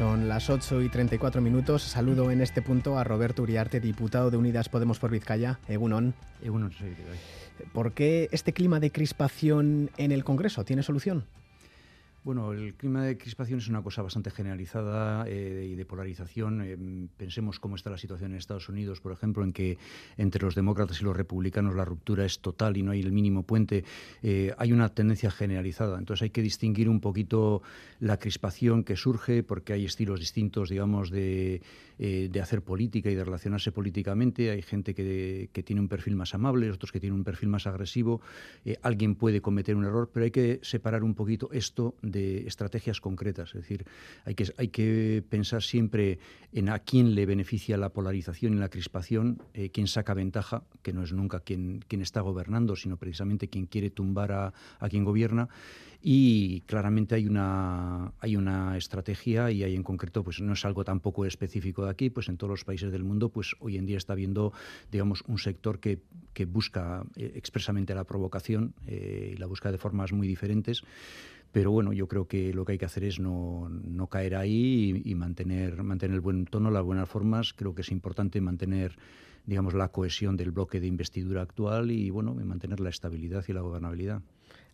Son las 8 y 34 minutos. Saludo en este punto a Roberto Uriarte, diputado de Unidas Podemos por Vizcaya. Egunon. Egunon, soy ¿Por qué este clima de crispación en el Congreso tiene solución? Bueno, el clima de crispación es una cosa bastante generalizada eh, y de polarización. Eh, pensemos cómo está la situación en Estados Unidos, por ejemplo, en que entre los demócratas y los republicanos la ruptura es total y no hay el mínimo puente. Eh, hay una tendencia generalizada. Entonces hay que distinguir un poquito la crispación que surge porque hay estilos distintos, digamos, de, hacer política y de relacionarse políticamente. Hay gente que, que, tiene un perfil más amable, otros que tienen un perfil más agresivo. alguien puede cometer un error, pero hay que separar un poquito esto de estrategias concretas. Es decir, hay que, hay que pensar siempre en a quién le beneficia la polarización y la crispación, eh, quién saca ventaja, que no es nunca quien, quien está gobernando, sino precisamente quien quiere tumbar a, a quien gobierna. Y claramente hay una, hay una estrategia y hay en concreto, pues no es algo tampoco específico de aquí, pues en todos los países del mundo, pues hoy en día está habiendo, digamos, un sector que, que busca eh, expresamente la provocación eh, y la busca de formas muy diferentes. Pero bueno, yo creo que lo que hay que hacer es no, no caer ahí y, mantener, mantener el buen tono, las buenas formas. Creo que es importante mantener digamos, la cohesión del bloque de investidura actual y bueno, mantener la estabilidad y la gobernabilidad.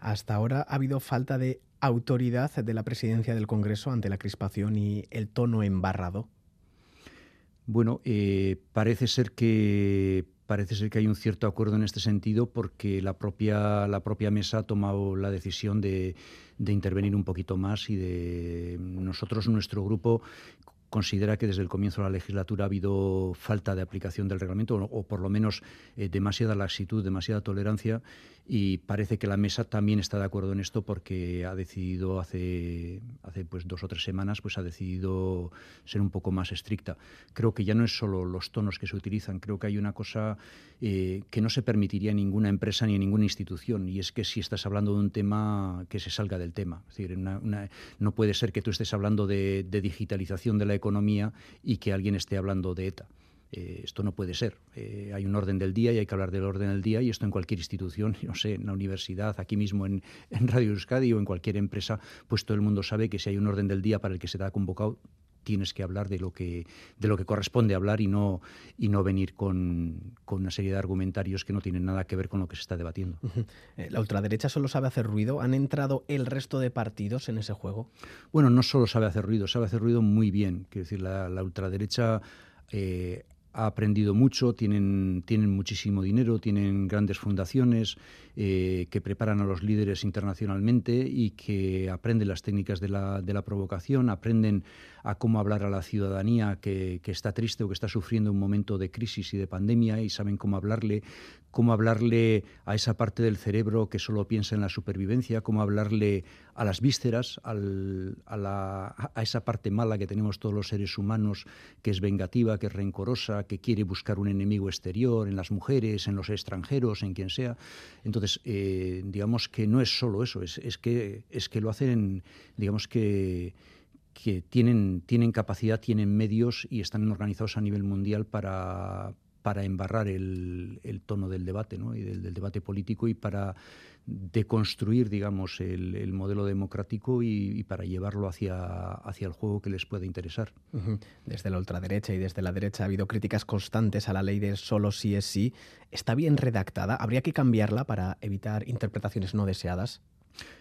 Hasta ahora ha habido falta de autoridad de la presidencia del Congreso ante la crispación y el tono embarrado. Bueno, eh, parece ser que parece ser que hay un cierto acuerdo en este sentido porque la propia, la propia mesa ha tomado la decisión de, intervenir un poquito más y de nosotros, nuestro grupo, considera que desde el comienzo de la legislatura ha habido falta de aplicación del reglamento o, por lo menos eh, demasiada laxitud, demasiada tolerancia y parece que la mesa también está de acuerdo en esto porque ha decidido hace, hace pues dos o tres semanas pues ha decidido ser un poco más estricta. Creo que ya no es solo los tonos que se utilizan, creo que hay una cosa eh, que no se permitiría en ninguna empresa ni en ninguna institución y es que si estás hablando de un tema que se salga del tema. Es decir, no puede ser que tú estés hablando de digitalización de la economía y que alguien esté hablando de ETA. Eh, esto no puede ser. Eh, hay un orden del día y hay que hablar del orden del día y esto en cualquier institución, no sé, en la universidad, aquí mismo en, en Radio Euskadi o en cualquier empresa, pues todo el mundo sabe que si hay un orden del día para el que se da convocado, tienes que hablar de lo que, de lo que corresponde hablar y no, y no venir con, con, una serie de argumentarios que no tienen nada que ver con lo que se está debatiendo. Eh, ¿La ultraderecha solo sabe hacer ruido? ¿Han entrado el resto de partidos en ese juego? Bueno, no solo sabe hacer ruido, sabe hacer ruido muy bien. Quiero decir, la, la ultraderecha eh, ha aprendido mucho, tienen, tienen muchísimo dinero, tienen grandes fundaciones eh, que preparan a los líderes internacionalmente y que aprenden las técnicas de la, de la provocación, aprenden a cómo hablar a la ciudadanía que, que, está triste o que está sufriendo un momento de crisis y de pandemia y saben cómo hablarle, cómo hablarle a esa parte del cerebro que solo piensa en la supervivencia, cómo hablarle a las vísceras, al, a, la, esa parte mala que tenemos todos los seres humanos, que es vengativa, que es rencorosa, que quiere buscar un enemigo exterior en las mujeres, en los extranjeros, en quien sea. Entonces, eh, digamos que no es solo eso, es, que, lo hacen, digamos que tienen, capacidad, tienen medios y están organizados a nivel mundial para, embarrar el, el, tono del debate ¿no? y del, del, debate político y para deconstruir, digamos, el, el modelo democrático y, para llevarlo hacia, hacia el juego que les pueda interesar. Desde la ultraderecha y desde la derecha ha habido críticas constantes a la ley de solo sí es sí. ¿Está bien redactada? ¿Habría que cambiarla para evitar interpretaciones no deseadas?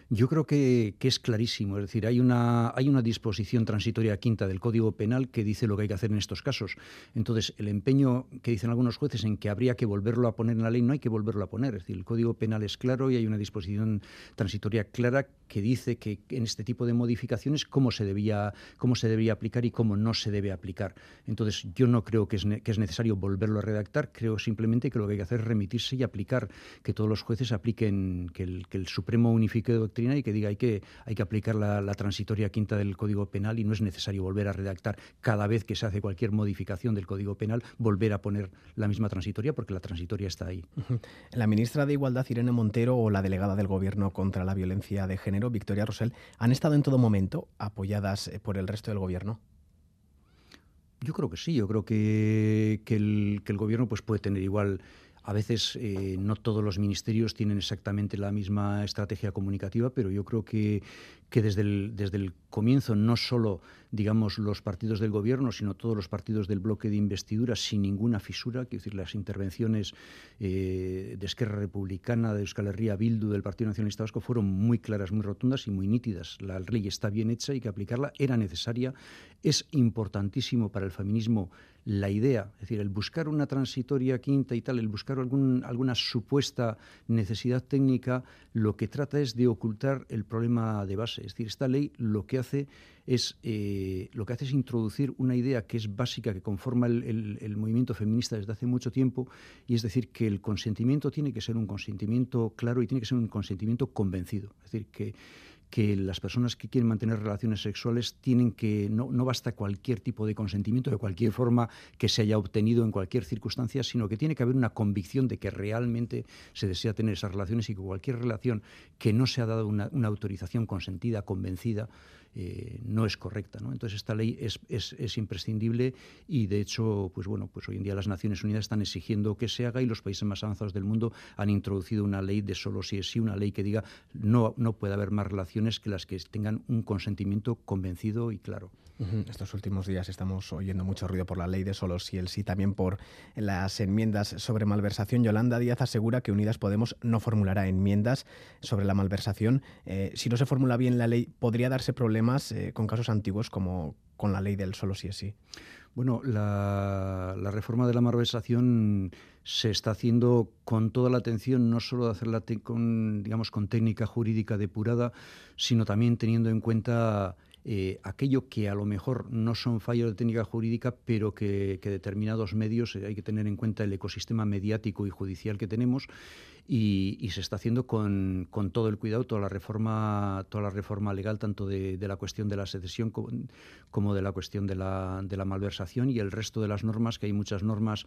Yo creo que, que, es clarísimo, es decir, hay una, hay una disposición transitoria quinta del Código Penal que dice lo que hay que hacer en estos casos. Entonces, el empeño que dicen algunos jueces en que habría que volverlo a poner en la ley, no hay que volverlo a poner. Es decir, el Código Penal es claro y hay una disposición transitoria clara que dice que en este tipo de modificaciones cómo se debía, cómo se debía aplicar y cómo no se debe aplicar. Entonces, yo no creo que es, que es necesario volverlo a redactar, creo simplemente que lo que hay que hacer es remitirse y aplicar, que todos los jueces apliquen, que el, que el Supremo unifique doctrina y que diga hay que, hay que aplicar la, la, transitoria quinta del Código Penal y no es necesario volver a redactar cada vez que se hace cualquier modificación del Código Penal, volver a poner la misma transitoria porque la transitoria está ahí. La ministra de Igualdad, Irene Montero, o la delegada del Gobierno contra la violencia de género, Victoria Rosell, han estado en todo momento apoyadas eh, por el resto del Gobierno. Yo creo que sí, yo creo que, que, el, que el Gobierno pues, puede tener igual A veces eh, no todos los ministerios tienen exactamente la misma estrategia comunicativa, pero yo creo que, que desde, el, desde el comienzo no solo digamos los partidos del gobierno, sino todos los partidos del bloque de investidura sin ninguna fisura, quiero decir, las intervenciones eh, de Esquerra Republicana, de Euskal Herria, Bildu, del Partido Nacionalista Vasco fueron muy claras, muy rotundas y muy nítidas. La ley está bien hecha y que aplicarla era necesaria. Es importantísimo para el feminismo la idea, es decir, el buscar una transitoria quinta y tal, el buscar algún, alguna supuesta necesidad técnica, lo que trata es de ocultar el problema de base. Es decir, esta ley lo que hace es, eh, lo que hace es introducir una idea que es básica, que conforma el, el, movimiento feminista desde hace mucho tiempo, y es decir, que el consentimiento tiene que ser un consentimiento claro y tiene que ser un consentimiento convencido. Es decir, que que las personas que quieren mantener relaciones sexuales tienen que, no, no, basta cualquier tipo de consentimiento de cualquier forma que se haya obtenido en cualquier circunstancia, sino que tiene que haber una convicción de que realmente se desea tener esas relaciones y que cualquier relación que no se ha dado una, una autorización consentida, convencida, eh, no es correcta. ¿no? Entonces esta ley es, es, es, imprescindible y de hecho, pues bueno, pues hoy en día las Naciones Unidas están exigiendo que se haga y los países más avanzados del mundo han introducido una ley de solo si es sí, una ley que diga no, no puede haber más relaciones que las que tengan un consentimiento convencido y claro. Estos últimos días estamos oyendo mucho ruido por la ley de solo si el sí, también por las enmiendas sobre malversación. Yolanda Díaz asegura que Unidas Podemos no formulará enmiendas sobre la malversación. Eh, si no se formula bien la ley, ¿podría darse problemas eh, con casos antiguos como con la ley del solo si es sí? Bueno, la, la, reforma de la malversación se está haciendo con toda la atención, no solo de hacerla con, digamos, con técnica jurídica depurada, sino también teniendo en cuenta eh, aquello que a lo mejor no son fallos de técnica jurídica, pero que, determinados medios eh, hay que tener en cuenta el ecosistema mediático y judicial que tenemos y, se está haciendo con, con, todo el cuidado, toda la reforma, toda la reforma legal, tanto de, de la cuestión de la secesión como, como, de la cuestión de la, de la malversación y el resto de las normas, que hay muchas normas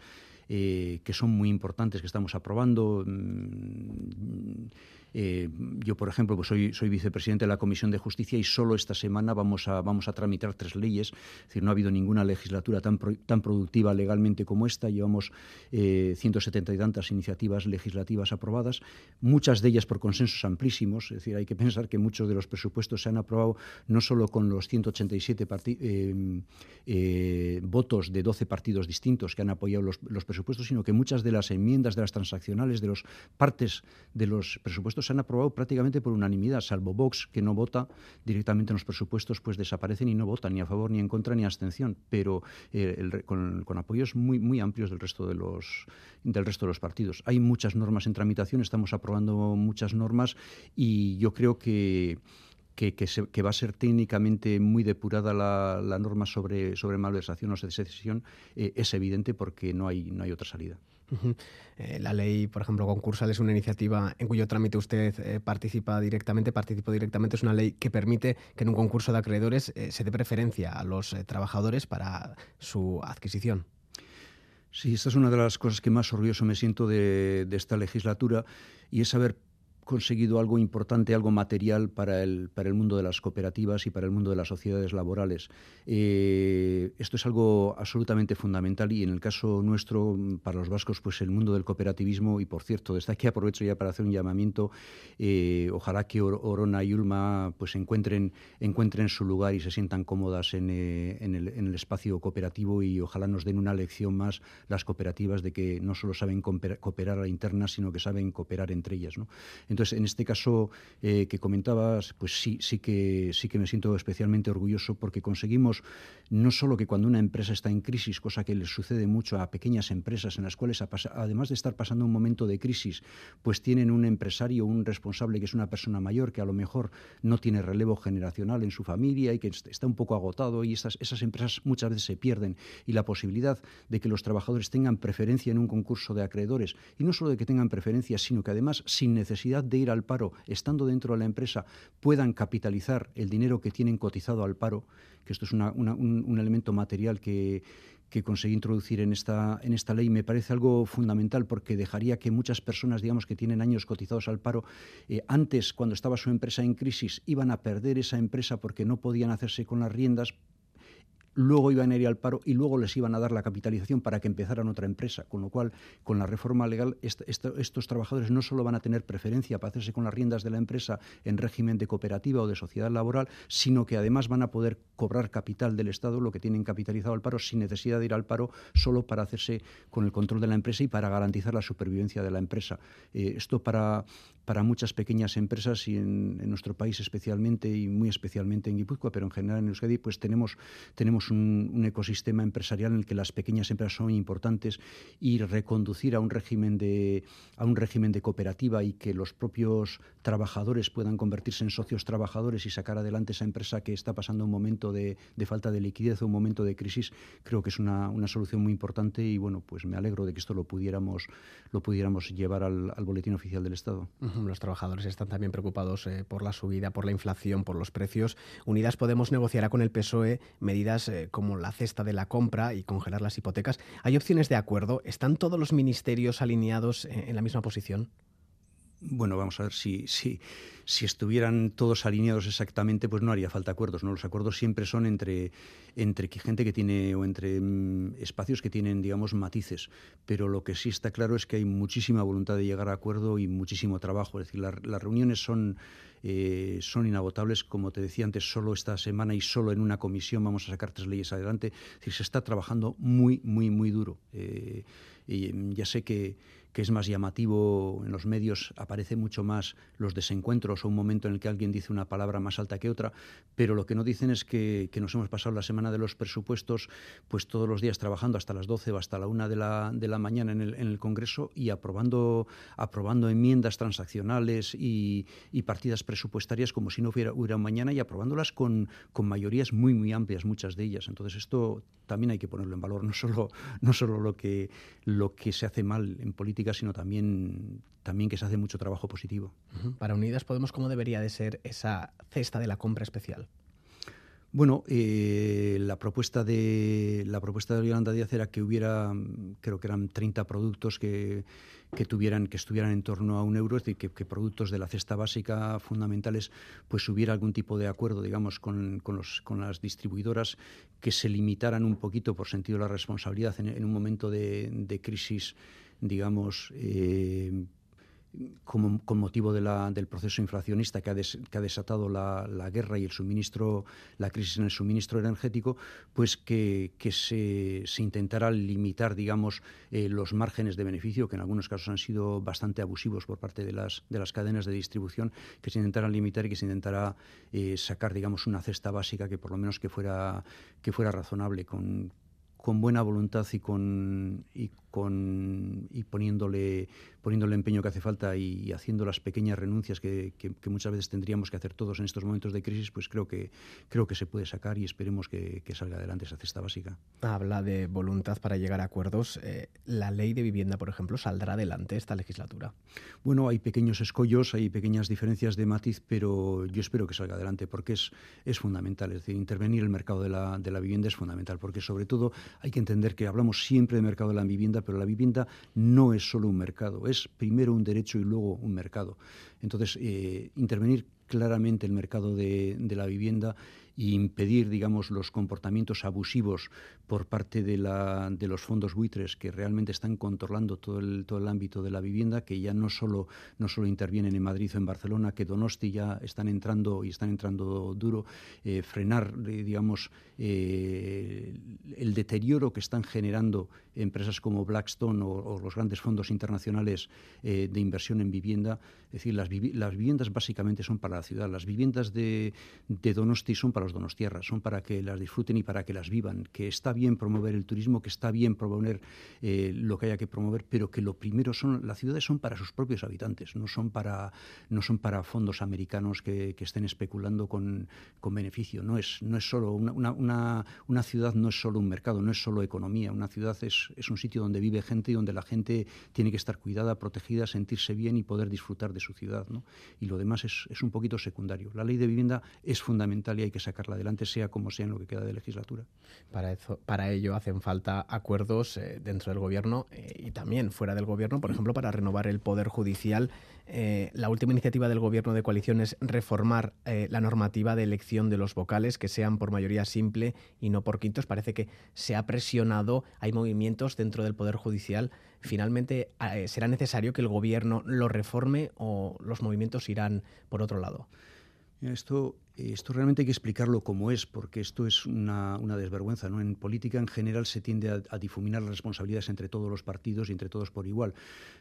eh, que son muy importantes que estamos aprobando. Mm, eh, yo, por ejemplo, pues soy, soy vicepresidente de la Comisión de Justicia y solo esta semana vamos a, vamos a tramitar tres leyes. Es decir, no ha habido ninguna legislatura tan, tan productiva legalmente como esta. Llevamos eh, 170 y tantas iniciativas legislativas aprobadas, muchas de ellas por consensos amplísimos. Es decir, hay que pensar que muchos de los presupuestos se han aprobado no solo con los 187 eh, eh, votos de 12 partidos distintos que han apoyado los, presupuestos, sino que muchas de las enmiendas, de las transaccionales, de las partes de los presupuestos se han aprobado prácticamente por unanimidad, salvo Vox, que no vota directamente en los presupuestos, pues desaparecen y no votan ni a favor, ni en contra, ni abstención, pero eh, con, apoyos muy, muy amplios del resto de, los, del resto de los partidos. Hay muchas normas en tramitación, estamos aprobando muchas normas y yo creo que que, va a ser técnicamente muy depurada la, la norma sobre, sobre malversación o secesión eh, es evidente porque no hay, no hay otra salida. Eh, la ley, por ejemplo, concursal es una iniciativa en cuyo trámite usted eh, participa directamente, participó directamente. Es una ley que permite que en un concurso de acreedores eh, se dé preferencia a los trabajadores para su adquisición. Sí, esta es una de las cosas que más orgulloso me siento de, esta legislatura y es haber conseguido algo importante, algo material para el, para el mundo de las cooperativas y para el mundo de las sociedades laborales. Eh, esto es algo absolutamente fundamental y en el caso nuestro, para los vascos, pues el mundo del cooperativismo, y por cierto, desde aquí aprovecho ya para hacer un llamamiento, eh, ojalá que Orona y Ulma pues encuentren, encuentren su lugar y se sientan cómodas en, eh, en, el, espacio cooperativo y ojalá nos den una lección más las cooperativas de que no solo saben cooperar a la interna, sino que saben cooperar entre ellas. Entonces, en este caso eh, que comentabas, pues sí, sí que, sí que me siento especialmente orgulloso porque conseguimos no solo que cuando una empresa está en crisis, cosa que les sucede mucho a pequeñas empresas en las cuales, además de estar pasando un momento de crisis, pues tienen un empresario, un responsable que es una persona mayor que a lo mejor no tiene relevo generacional en su familia y que está un poco agotado y estas, esas empresas muchas veces se pierden. Y la posibilidad de que los trabajadores tengan preferencia en un concurso de acreedores y no solo de que tengan preferencia, sino que además sin necesidad de ir al paro, estando dentro de la empresa, puedan capitalizar el dinero que tienen cotizado al paro, que esto es un, un, elemento material que, que conseguí introducir en esta, en esta ley me parece algo fundamental porque dejaría que muchas personas, digamos, que tienen años cotizados al paro, eh, antes, cuando estaba su empresa en crisis, iban a perder esa empresa porque no podían hacerse con las riendas luego iban a ir al paro y luego les iban a dar la capitalización para que empezaran otra empresa. Con lo cual, con la reforma legal, estos trabajadores no solo van a tener preferencia para hacerse con las riendas de la empresa en régimen de cooperativa o de sociedad laboral, sino que además van a poder cobrar capital del Estado, lo que tienen capitalizado al paro, sin necesidad de ir al paro, solo para hacerse con el control de la empresa y para garantizar la supervivencia de la empresa. Eh, esto para, para muchas pequeñas empresas y en, nuestro país especialmente y muy especialmente en Guipúzcoa, pero en general en Euskadi, pues tenemos, tenemos un, ecosistema empresarial en el que las pequeñas empresas son importantes y reconducir a un régimen de, a un régimen de cooperativa y que los propios trabajadores puedan convertirse en socios trabajadores y sacar adelante esa empresa que está pasando un momento de, falta de liquidez o un momento de crisis, creo que es una, solución muy importante y bueno, pues me alegro de que esto lo pudiéramos, lo pudiéramos llevar al, boletín oficial del Estado los trabajadores están también preocupados eh, por la subida, por la inflación, por los precios. Unidas Podemos negociará con el PSOE medidas eh, como la cesta de la compra y congelar las hipotecas. ¿Hay opciones de acuerdo? ¿Están todos los ministerios alineados eh, en la misma posición? Bueno, vamos a ver si, si, estuvieran todos alineados exactamente, pues no haría falta acuerdos. ¿no? Los acuerdos siempre son entre, entre gente que tiene o entre mm, espacios que tienen, digamos, matices. Pero lo que sí está claro es que hay muchísima voluntad de llegar a acuerdo y muchísimo trabajo. Es decir, las reuniones son, eh, son inagotables. Como te decía antes, solo esta semana y solo en una comisión vamos a sacar tres leyes adelante. Es decir, se está trabajando muy, muy, muy duro. Eh, y mm, ya sé que que es más llamativo en los medios, aparece mucho más los desencuentros o un momento en el que alguien dice una palabra más alta que otra, pero lo que no dicen es que, nos hemos pasado la semana de los presupuestos pues todos los días trabajando hasta las 12 o hasta la 1 de la, de la mañana en el, en el Congreso y aprobando, aprobando enmiendas transaccionales y, partidas presupuestarias como si no hubiera, hubiera mañana y aprobándolas con, con mayorías muy, muy amplias, muchas de ellas. Entonces esto también hay que ponerlo en valor, no solo, no solo lo, que, lo que se hace mal en política, sino también, también que se hace mucho trabajo positivo. Para Unidas Podemos, ¿cómo debería de ser esa cesta de la compra especial? Bueno, eh, la propuesta de la propuesta de Yolanda Díaz era que hubiera, creo que eran 30 productos que, que tuvieran, que estuvieran en torno a un euro, es decir, que, productos de la cesta básica fundamentales, pues hubiera algún tipo de acuerdo, digamos, con, con, los, con las distribuidoras que se limitaran un poquito por sentido de la responsabilidad en, un momento de, de crisis, digamos, eh, como, con motivo del proceso inflacionista que ha, desatado la, guerra y el suministro, la crisis en el suministro energético, pues que, se, se, intentara limitar, digamos, eh, los márgenes de beneficio, que en algunos casos han sido bastante abusivos por parte de las, de las cadenas de distribución, que se intentara limitar y que se intentara eh, sacar, digamos, una cesta básica que por lo menos que fuera, que fuera razonable. Con buena voluntad y con con y poniéndole poniendo el empeño que hace falta y, haciendo las pequeñas renuncias que, muchas veces tendríamos que hacer todos en estos momentos de crisis, pues creo que, creo que se puede sacar y esperemos que, salga adelante esa cesta básica. Habla de voluntad para llegar a acuerdos. Eh, ¿La ley de vivienda, por ejemplo, saldrá adelante esta legislatura? Bueno, hay pequeños escollos, hay pequeñas diferencias de matiz, pero yo espero que salga adelante porque es, es fundamental. Es decir, intervenir el mercado de la, de la vivienda es fundamental porque sobre todo hay que entender que hablamos siempre de mercado de la vivienda, pero la vivienda no es solo un mercado, es primero un derecho y luego un mercado. Entonces, eh, intervenir claramente el mercado de, la vivienda e impedir, digamos, los comportamientos abusivos por parte de, los fondos buitres que realmente están controlando todo el, todo el ámbito de la vivienda, que ya no solo, no solo intervienen en Madrid o en Barcelona, que Donosti ya están entrando y están entrando duro, eh, frenar, eh, digamos, el deterioro que están generando empresas como Blackstone o, los grandes fondos internacionales de inversión en vivienda. Es decir, las, las viviendas básicamente son para la ciudad. Las viviendas de, Donosti son para los donostierras, son para que las disfruten y para que las vivan. Que está bien promover el turismo, que está bien promover eh, lo que haya que promover, pero que lo primero son, las ciudades son para sus propios habitantes, no son para, no son para fondos americanos que, estén especulando con, con, beneficio. No es, no es solo una, una, ciudad, no es solo un mercado, no es solo economía. Una ciudad es, es un sitio donde vive gente y donde la gente tiene que estar cuidada, protegida, sentirse bien y poder disfrutar de su ciudad. ¿no? Y lo demás es, es un poquito secundario. La ley de vivienda es fundamental y hay que sacarla adelante, sea como sea en lo que queda de legislatura. Para, eso, para ello hacen falta acuerdos eh, dentro del Gobierno eh, y también fuera del Gobierno, por ejemplo, para renovar el Poder Judicial Eh, la última iniciativa del gobierno de coalición es reformar eh, la normativa de elección de los vocales, que sean por mayoría simple y no por quintos. Parece que se ha presionado, hay movimientos dentro del Poder Judicial. Finalmente, eh, ¿será necesario que el gobierno lo reforme o los movimientos irán por otro lado? Esto, esto realmente hay que explicarlo como es, porque esto es una, desvergüenza. En política en general se tiende a, difuminar las responsabilidades entre todos los partidos y entre todos por igual.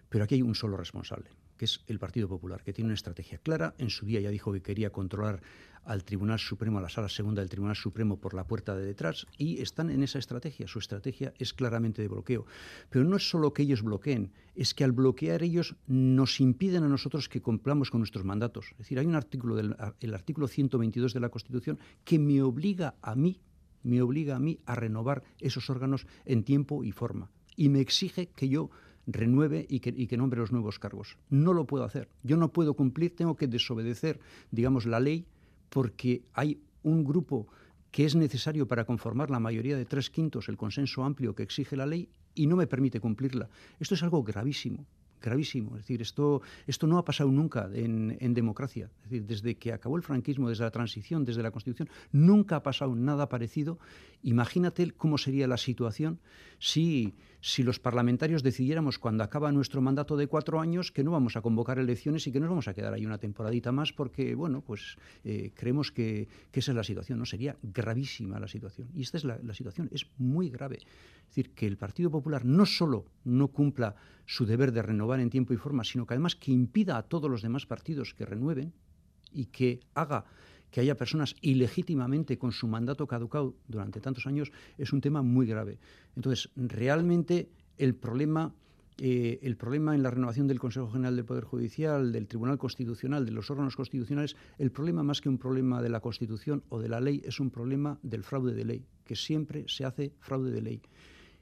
Pero aquí hay un solo responsable, que es el Partido Popular, que tiene una estrategia clara. En su día ya dijo que quería controlar al Tribunal Supremo, a la Sala Segunda del Tribunal Supremo por la puerta de detrás, y están en esa estrategia. Su estrategia es claramente de bloqueo. Pero no es solo que ellos bloqueen, es que al bloquear ellos nos impiden a nosotros que cumplamos con nuestros mandatos. Es decir, hay un artículo, del, el artículo 122 de la Constitución, que me obliga a mí, me obliga a mí a renovar esos órganos en tiempo y forma. Y me exige que yo renueve y que, y que, nombre los nuevos cargos. No lo puedo hacer. Yo no puedo cumplir, tengo que desobedecer, digamos, la ley porque hay un grupo que es necesario para conformar la mayoría de tres quintos, el consenso amplio que exige la ley, y no me permite cumplirla. Esto es algo gravísimo gravísimo. Es decir, esto, esto no ha pasado nunca en, en, democracia. Es decir, desde que acabó el franquismo, desde la transición, desde la Constitución, nunca ha pasado nada parecido. Imagínate cómo sería la situación si, si los parlamentarios decidiéramos cuando acaba nuestro mandato de cuatro años que no vamos a convocar elecciones y que nos vamos a quedar ahí una temporadita más porque, bueno, pues eh, creemos que, esa es la situación. No sería gravísima la situación. Y esta es la, la situación, es muy grave. Es decir, que el Partido Popular no solo no cumpla su deber de renovar en tiempo y forma, sino que además que impida a todos los demás partidos que renueven y que haga que haya personas ilegítimamente con su mandato caducado durante tantos años, es un tema muy grave. Entonces, realmente el problema, eh, el problema en la renovación del Consejo General del Poder Judicial, del Tribunal Constitucional, de los órganos constitucionales, el problema más que un problema de la Constitución o de la ley es un problema del fraude de ley, que siempre se hace fraude de ley.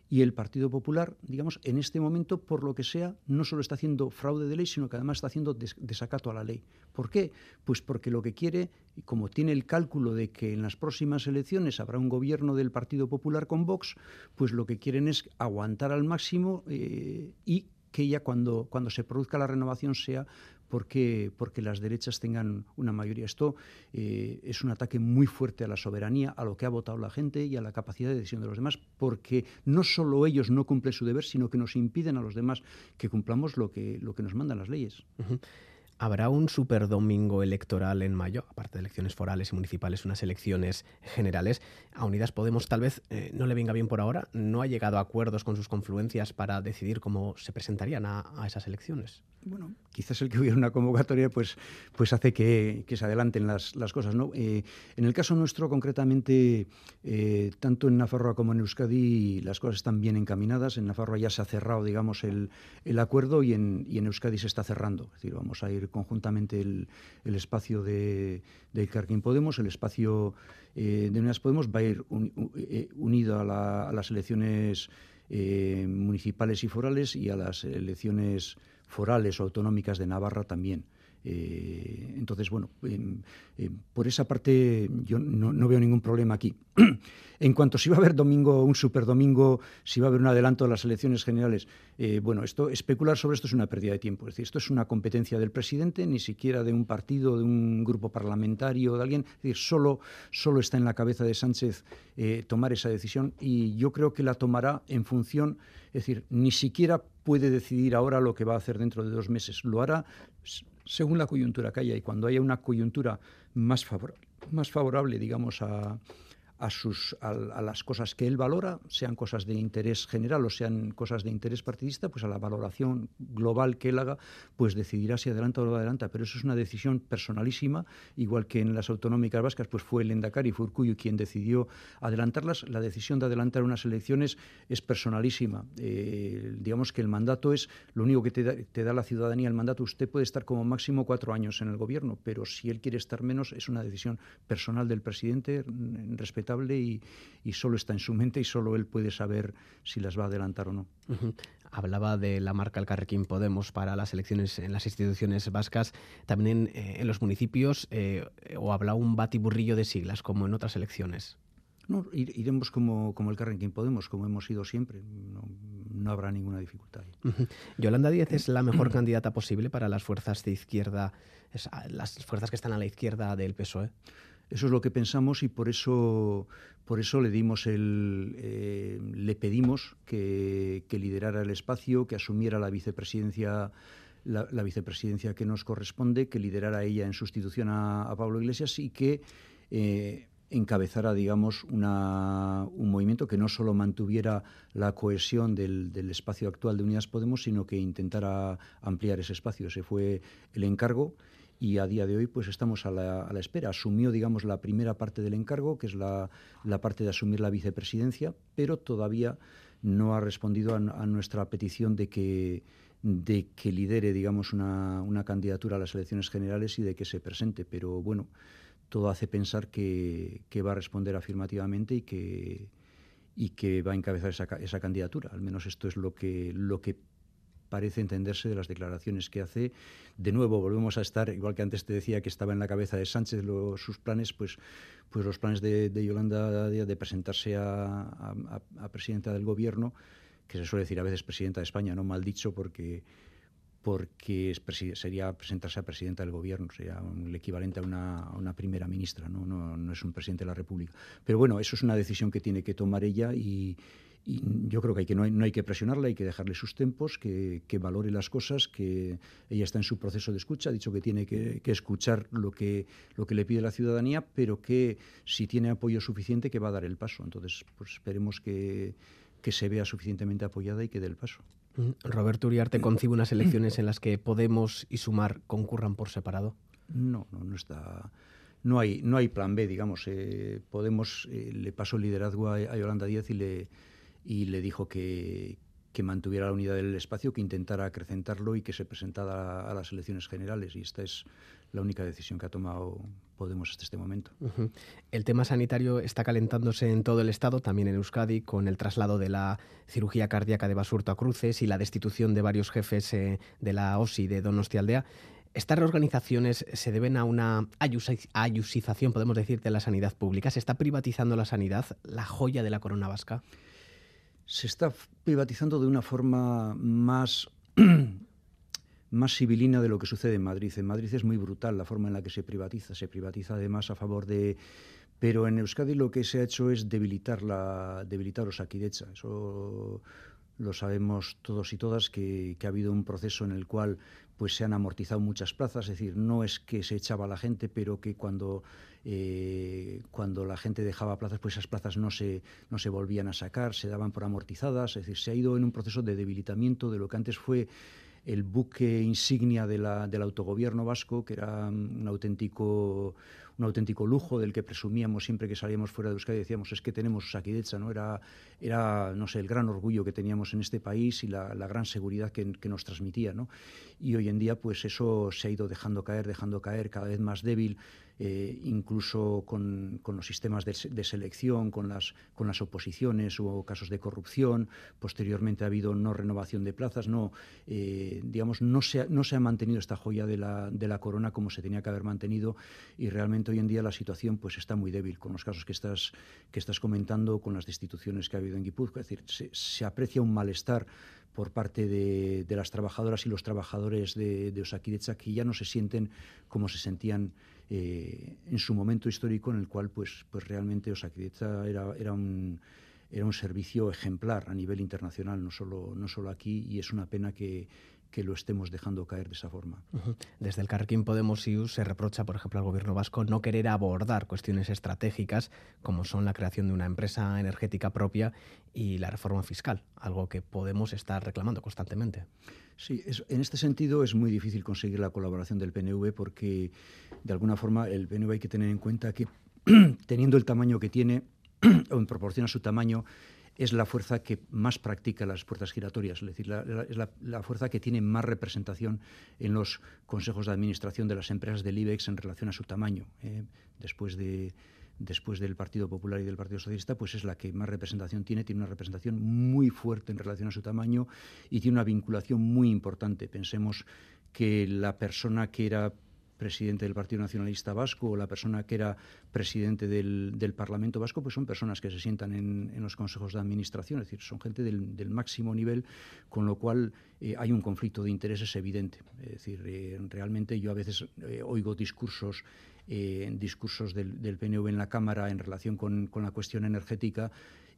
Y el Partido Popular, digamos, en este momento, por lo que sea, no solo está haciendo fraude de ley, sino que además está haciendo desacato a la ley. ¿Por qué? Pues porque lo que quiere, como tiene el cálculo de que en las próximas elecciones habrá un gobierno del Partido Popular con Vox, pues lo que quieren es aguantar al máximo eh, y que ya cuando, cuando se produzca la renovación sea porque, porque las derechas tengan una mayoría. Esto eh, es un ataque muy fuerte a la soberanía, a lo que ha votado la gente y a la capacidad de decisión de los demás, porque no solo ellos no cumplen su deber, sino que nos impiden a los demás que cumplamos lo que, lo que nos mandan las leyes. ¿Habrá un superdomingo electoral en mayo, aparte de elecciones forales y municipales, unas elecciones generales? A Unidas Podemos tal vez eh, no le venga bien por ahora, no ha llegado a acuerdos con sus confluencias para decidir cómo se presentarían a, a esas elecciones bueno, quizás el que hubiera una convocatoria pues, pues hace que, se adelanten las, cosas. ¿no? Eh, en el caso nuestro, concretamente, eh, tanto en Nafarroa como en Euskadi, las cosas están bien encaminadas. En Nafarroa ya se ha cerrado, digamos, el, acuerdo y en, y en, Euskadi se está cerrando. Es decir, vamos a ir conjuntamente el, espacio de, de Carquín Podemos, el espacio eh, de Unidas Podemos va a ir unido a, las elecciones municipales y forales y a las elecciones forales o autonómicas de Navarra también. Eh, entonces, bueno, por esa parte yo no, veo ningún problema aquí. En cuanto si va a haber domingo, un superdomingo, si va a haber un adelanto de las elecciones generales, eh, bueno, esto especular sobre esto es una pérdida de tiempo. Es decir, esto es una competencia del presidente, ni siquiera de un partido, de un grupo parlamentario, de alguien. Es decir, solo, solo está en la cabeza de Sánchez eh, tomar esa decisión y yo creo que la tomará en función, es decir, ni siquiera puede decidir ahora lo que va a hacer dentro de dos meses. Lo hará según la coyuntura que haya y cuando haya una coyuntura más, más favorable, digamos, a, a, sus, a, las cosas que él valora, sean cosas de interés general o sean cosas de interés partidista, pues a la valoración global que él haga, pues decidirá si adelanta o no adelanta. Pero eso es una decisión personalísima, igual que en las autonómicas vascas, pues fue el Endacari fue Urcuyo quien decidió adelantarlas. La decisión de adelantar unas elecciones es personalísima. Eh, digamos que el mandato es lo único que te da, te da la ciudadanía. El mandato, usted puede estar como máximo cuatro años en el gobierno, pero si él quiere estar menos, es una decisión personal del presidente respecto y, solo está en su mente y solo él puede saber si las va a adelantar o no. Hablaba de la marca El Carrequín Podemos para las elecciones en las instituciones vascas, también en, eh, los municipios, eh, o habla un batiburrillo de siglas, como en otras elecciones. No, iremos como, como el Carrequín Podemos, como hemos ido siempre. No, no habrá ninguna dificultad. Yolanda Díez es la mejor candidata posible para las fuerzas de izquierda, las fuerzas que están a la izquierda del PSOE. Eso es lo que pensamos y por eso, por eso le dimos el, eh, le pedimos que, liderara el espacio, que asumiera la vicepresidencia, la, vicepresidencia que nos corresponde, que liderara ella en sustitución a, Pablo Iglesias y que eh, encabezara, digamos, una, un movimiento que no solo mantuviera la cohesión del, del, espacio actual de Unidas Podemos, sino que intentara ampliar ese espacio. Ese fue el encargo y a día de hoy pues estamos a la, espera. Asumió, digamos, la primera parte del encargo, que es la, parte de asumir la vicepresidencia, pero todavía no ha respondido a, nuestra petición de que de que lidere, digamos, una, candidatura a las elecciones generales y de que se presente. Pero bueno, todo hace pensar que, va a responder afirmativamente y que, y que va a encabezar esa, esa candidatura. Al menos esto es lo que, lo que parece entenderse de las declaraciones que hace. De nuevo, volvemos a estar, igual que antes te decía que estaba en la cabeza de Sánchez sus planes, pues, pues los planes de, Yolanda de presentarse a, presidenta del gobierno, que se suele decir a veces presidenta de España, no mal dicho, porque porque sería presentarse a presidenta del gobierno, sería el equivalente a una, primera ministra, ¿no? No, no es un presidente de la República. Pero bueno, eso es una decisión que tiene que tomar ella y, y yo creo que, hay que no, hay, no hay que presionarla, hay que dejarle sus tempos, que, valore las cosas, que ella está en su proceso de escucha, ha dicho que tiene que, escuchar lo que, lo que le pide la ciudadanía, pero que si tiene apoyo suficiente, que va a dar el paso. Entonces, pues esperemos que, se vea suficientemente apoyada y que dé el paso. Mm, Roberto Uriarte concibe unas elecciones en las que Podemos y Sumar concurran por separado. No, no, no está no hay, no hay plan B, digamos. Eh, Podemos eh, le pasó el liderazgo a, a, Yolanda Díaz y le, y le dijo que, que mantuviera la unidad del espacio, que intentara acrecentarlo y que se presentara a, las elecciones generales. Y esta es la única decisión que ha tomado Podemos hasta este momento. El tema sanitario está calentándose en todo el Estado, también en Euskadi, con el traslado de la cirugía cardíaca de Basurto a Cruces y la destitución de varios jefes eh, de la OSI de Donostialdea. ¿Estas reorganizaciones se deben a una ayusización, podemos decir, de la sanidad pública? ¿Se está privatizando la sanidad, la joya de la corona vasca? Se está privatizando de una forma más, más civilina de lo que sucede en Madrid. En Madrid es muy brutal la forma en la que se privatiza. Se privatiza además a favor de... Pero en Euskadi lo que se ha hecho es debilitar, la, debilitar. Eso lo sabemos todos y todas, que, que, ha habido un proceso en el cual pues, se han amortizado muchas plazas. Es decir, no es que se echaba la gente, pero que cuando eh, cuando la gente dejaba plazas, pues esas plazas no se, no se volvían a sacar, se daban por amortizadas, es decir, se ha ido en un proceso de debilitamiento de lo que antes fue el buque insignia del autogobierno vasco, que era un auténtico, un auténtico lujo del que presumíamos siempre que salíamos fuera de Euskadi, decíamos, es que tenemos Saquidecha, ¿no? Era, era, no sé, el gran orgullo que teníamos en este país y la, gran seguridad que, que, nos transmitía, ¿no? Y hoy en día, pues eso se ha ido dejando caer, dejando caer, cada vez más débil, eh, incluso con, los sistemas de, selección, con las, con las oposiciones, hubo casos de corrupción, posteriormente ha habido no renovación de plazas, no, eh, digamos, no se, ha, no se ha mantenido esta joya de la, de la corona como se tenía que haber mantenido y realmente hoy en día la situación pues está muy débil con los casos que estás, que estás comentando, con las destituciones que ha habido en Guipúzcoa, es decir, se, se aprecia un malestar por parte de, las trabajadoras y los trabajadores de, de que ya no se sienten como se sentían eh, en su momento histórico en el cual pues, pues realmente Osakidecha era, era un era un servicio ejemplar a nivel internacional, no solo, no solo aquí, y es una pena que, que lo estemos dejando caer de esa forma. Desde el Carquín Podemos IU se reprocha, por ejemplo, al gobierno vasco no querer abordar cuestiones estratégicas como son la creación de una empresa energética propia y la reforma fiscal, algo que Podemos está reclamando constantemente. Sí, en este sentido es muy difícil conseguir la colaboración del PNV porque, de alguna forma, el PNV hay que tener en cuenta que, teniendo el tamaño que tiene, o en proporción a su tamaño, es la fuerza que más practica las puertas giratorias, es decir, es la, fuerza que tiene más representación en los consejos de administración de las empresas del IBEX en relación a su tamaño. ¿eh? después, de, después del Partido Popular y del Partido Socialista, pues es la que más representación tiene, tiene una representación muy fuerte en relación a su tamaño y tiene una vinculación muy importante. Pensemos que la persona que era presidente del Partido Nacionalista Vasco o la persona que era presidente del, Parlamento Vasco, pues son personas que se sientan en, los consejos de administración, es decir, son gente del, máximo nivel, con lo cual eh, hay un conflicto de intereses evidente. Es decir, eh, realmente yo a veces eh, oigo discursos discursos del, PNV en la Cámara en relación con, con la cuestión energética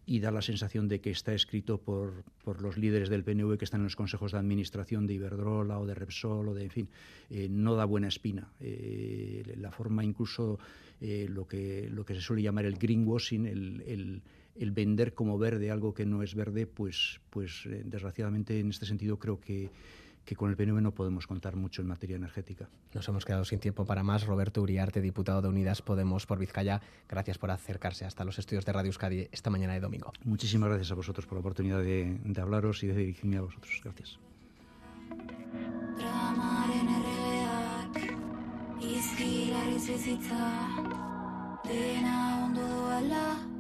y da la sensación de que está escrito por, por, los líderes del PNV que están en los consejos de administración de Iberdrola o de Repsol o de, en fin, eh, no da buena espina. Eh, la forma incluso, eh, lo, que, lo que se suele llamar el greenwashing, el, el, el, vender como verde algo que no es verde, pues, pues desgraciadamente en este sentido creo que que con el PNV no podemos contar mucho en materia energética. Nos hemos quedado sin tiempo para más. Roberto Uriarte, diputado de Unidas Podemos por Vizcaya, gracias por acercarse hasta los estudios de Radio Euskadi esta mañana de domingo. Muchísimas gracias a vosotros por la oportunidad de, de hablaros y de dirigirme a vosotros. Gracias. dena ondo